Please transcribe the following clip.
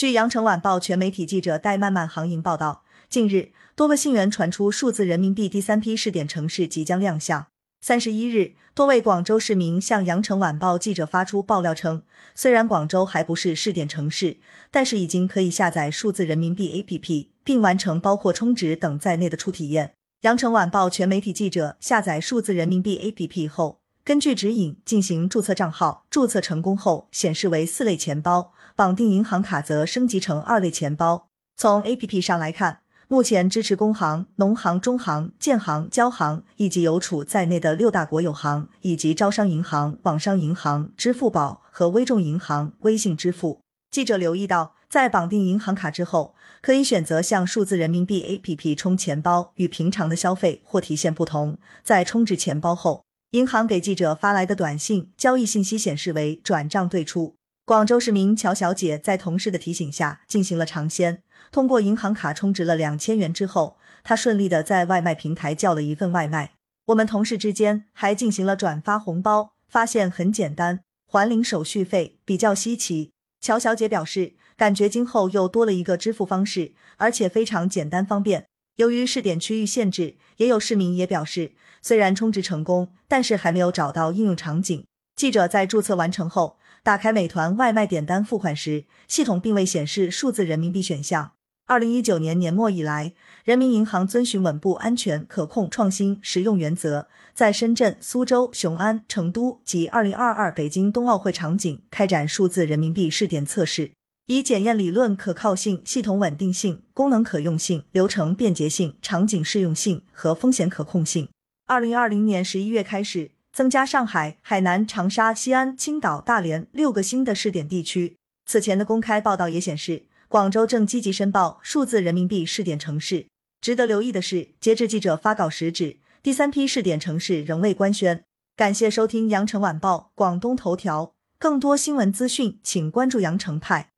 据羊城晚报全媒体记者戴曼曼航营报道，近日多个信源传出数字人民币第三批试点城市即将亮相。三十一日，多位广州市民向羊城晚报记者发出爆料称，虽然广州还不是试点城市，但是已经可以下载数字人民币 APP，并完成包括充值等在内的初体验。羊城晚报全媒体记者下载数字人民币 APP 后，根据指引进行注册账号，注册成功后显示为四类钱包，绑定银行卡则升级成二类钱包。从 APP 上来看，目前支持工行、农行、中行、建行、交行以及邮储在内的六大国有行，以及招商银行、网商银行、支付宝和微众银行微信支付。记者留意到，在绑定银行卡之后，可以选择向数字人民币 APP 充钱包，与平常的消费或提现不同。在充值钱包后，银行给记者发来的短信交易信息显示为转账对出。广州市民乔小姐在同事的提醒下进行了尝鲜，通过银行卡充值了两千元之后，她顺利的在外卖平台叫了一份外卖。我们同事之间还进行了转发红包，发现很简单，还零手续费，比较稀奇。乔小姐表示，感觉今后又多了一个支付方式，而且非常简单方便。由于试点区域限制，也有市民也表示，虽然充值成功，但是还没有找到应用场景。记者在注册完成后，打开美团外卖点单付款时，系统并未显示数字人民币选项。二零一九年年末以来，人民银行遵循稳步、安全、可控、创新、实用原则，在深圳、苏州、雄安、成都及二零二二北京冬奥会场景开展数字人民币试点测试，以检验理论可靠性、系统稳定性、功能可用性、流程便捷性、场景适用性和风险可控性。二零二零年十一月开始，增加上海、海南、长沙、西安、青岛、大连六个新的试点地区。此前的公开报道也显示。广州正积极申报数字人民币试点城市。值得留意的是，截至记者发稿时止，第三批试点城市仍未官宣。感谢收听羊城晚报广东头条，更多新闻资讯，请关注羊城派。